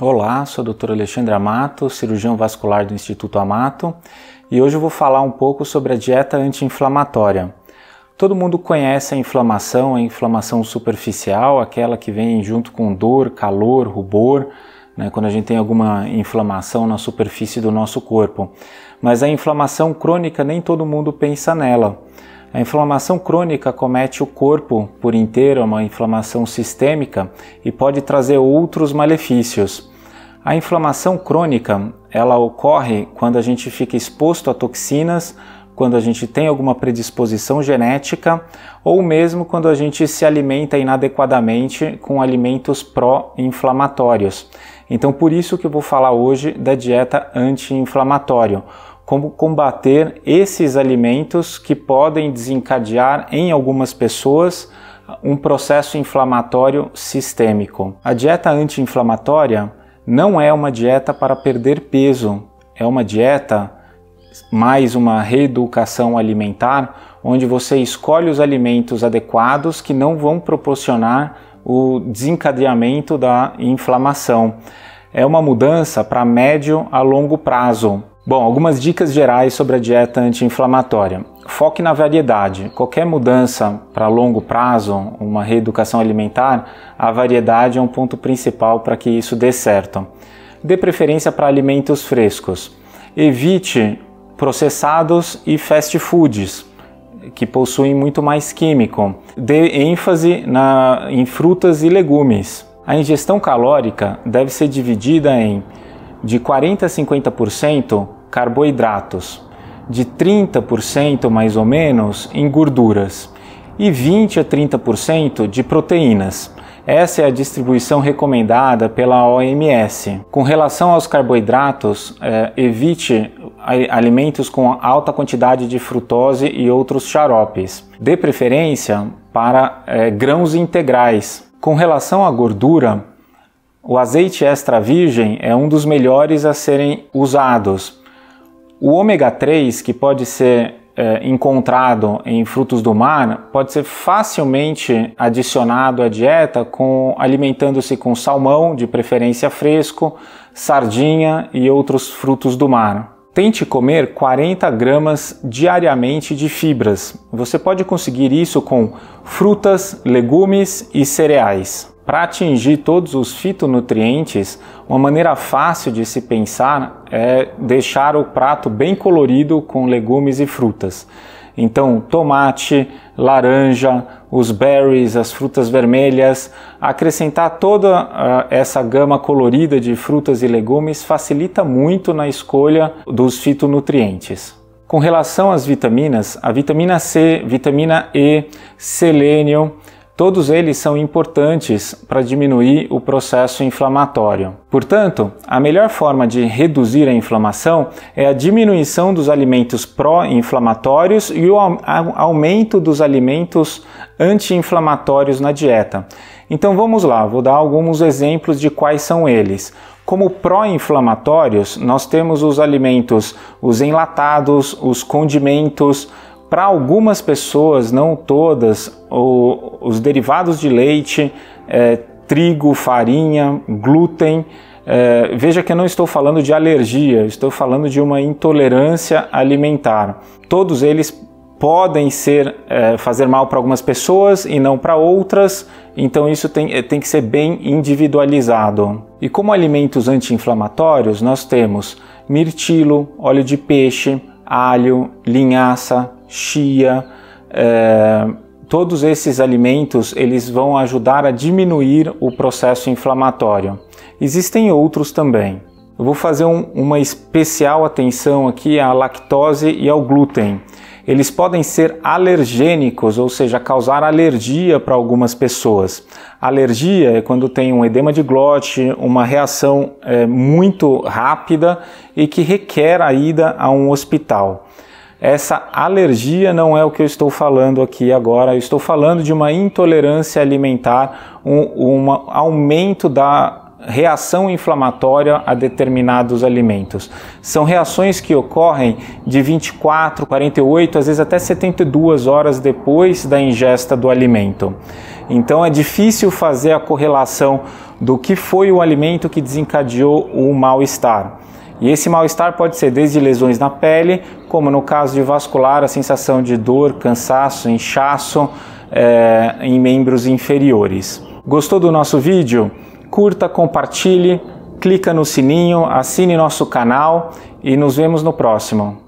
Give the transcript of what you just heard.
Olá, sou o Dr. Alexandre Amato, cirurgião vascular do Instituto Amato, e hoje eu vou falar um pouco sobre a dieta anti-inflamatória. Todo mundo conhece a inflamação, a inflamação superficial, aquela que vem junto com dor, calor, rubor, né, quando a gente tem alguma inflamação na superfície do nosso corpo. Mas a inflamação crônica nem todo mundo pensa nela. A inflamação crônica comete o corpo por inteiro, é uma inflamação sistêmica e pode trazer outros malefícios. A inflamação crônica, ela ocorre quando a gente fica exposto a toxinas, quando a gente tem alguma predisposição genética ou mesmo quando a gente se alimenta inadequadamente com alimentos pró-inflamatórios. Então, por isso que eu vou falar hoje da dieta anti-inflamatória como combater esses alimentos que podem desencadear em algumas pessoas um processo inflamatório sistêmico. A dieta anti-inflamatória não é uma dieta para perder peso, é uma dieta mais uma reeducação alimentar, onde você escolhe os alimentos adequados que não vão proporcionar o desencadeamento da inflamação. É uma mudança para médio a longo prazo. Bom, algumas dicas gerais sobre a dieta anti-inflamatória. Foque na variedade. Qualquer mudança para longo prazo, uma reeducação alimentar, a variedade é um ponto principal para que isso dê certo. Dê preferência para alimentos frescos. Evite processados e fast foods, que possuem muito mais químico. Dê ênfase na, em frutas e legumes. A ingestão calórica deve ser dividida em de 40 a 50% carboidratos, de 30% mais ou menos em gorduras e 20 a 30% de proteínas. Essa é a distribuição recomendada pela OMS. Com relação aos carboidratos, é, evite alimentos com alta quantidade de frutose e outros xaropes. Dê preferência para é, grãos integrais. Com relação à gordura, o azeite extra virgem é um dos melhores a serem usados. O ômega 3, que pode ser é, encontrado em frutos do mar, pode ser facilmente adicionado à dieta com alimentando-se com salmão, de preferência fresco, sardinha e outros frutos do mar. Tente comer 40 gramas diariamente de fibras. Você pode conseguir isso com frutas, legumes e cereais. Para atingir todos os fitonutrientes, uma maneira fácil de se pensar é deixar o prato bem colorido com legumes e frutas. Então, tomate, laranja, os berries, as frutas vermelhas, acrescentar toda uh, essa gama colorida de frutas e legumes facilita muito na escolha dos fitonutrientes. Com relação às vitaminas, a vitamina C, vitamina E, selênio, Todos eles são importantes para diminuir o processo inflamatório. Portanto, a melhor forma de reduzir a inflamação é a diminuição dos alimentos pró-inflamatórios e o aumento dos alimentos anti-inflamatórios na dieta. Então vamos lá, vou dar alguns exemplos de quais são eles. Como pró-inflamatórios, nós temos os alimentos, os enlatados, os condimentos, para algumas pessoas, não todas, o, os derivados de leite, é, trigo, farinha, glúten, é, veja que eu não estou falando de alergia, estou falando de uma intolerância alimentar. Todos eles podem ser é, fazer mal para algumas pessoas e não para outras, então isso tem, é, tem que ser bem individualizado. E como alimentos anti-inflamatórios, nós temos mirtilo, óleo de peixe, alho, linhaça, chia, é, todos esses alimentos eles vão ajudar a diminuir o processo inflamatório. Existem outros também. Eu vou fazer um, uma especial atenção aqui à lactose e ao glúten. Eles podem ser alergênicos, ou seja, causar alergia para algumas pessoas. Alergia é quando tem um edema de glote, uma reação é, muito rápida e que requer a ida a um hospital. Essa alergia não é o que eu estou falando aqui agora, eu estou falando de uma intolerância alimentar, um, um aumento da reação inflamatória a determinados alimentos. São reações que ocorrem de 24, 48, às vezes até 72 horas depois da ingesta do alimento. Então é difícil fazer a correlação do que foi o alimento que desencadeou o mal-estar. E esse mal-estar pode ser desde lesões na pele, como no caso de vascular, a sensação de dor, cansaço, inchaço é, em membros inferiores. Gostou do nosso vídeo? Curta, compartilhe, clica no sininho, assine nosso canal e nos vemos no próximo.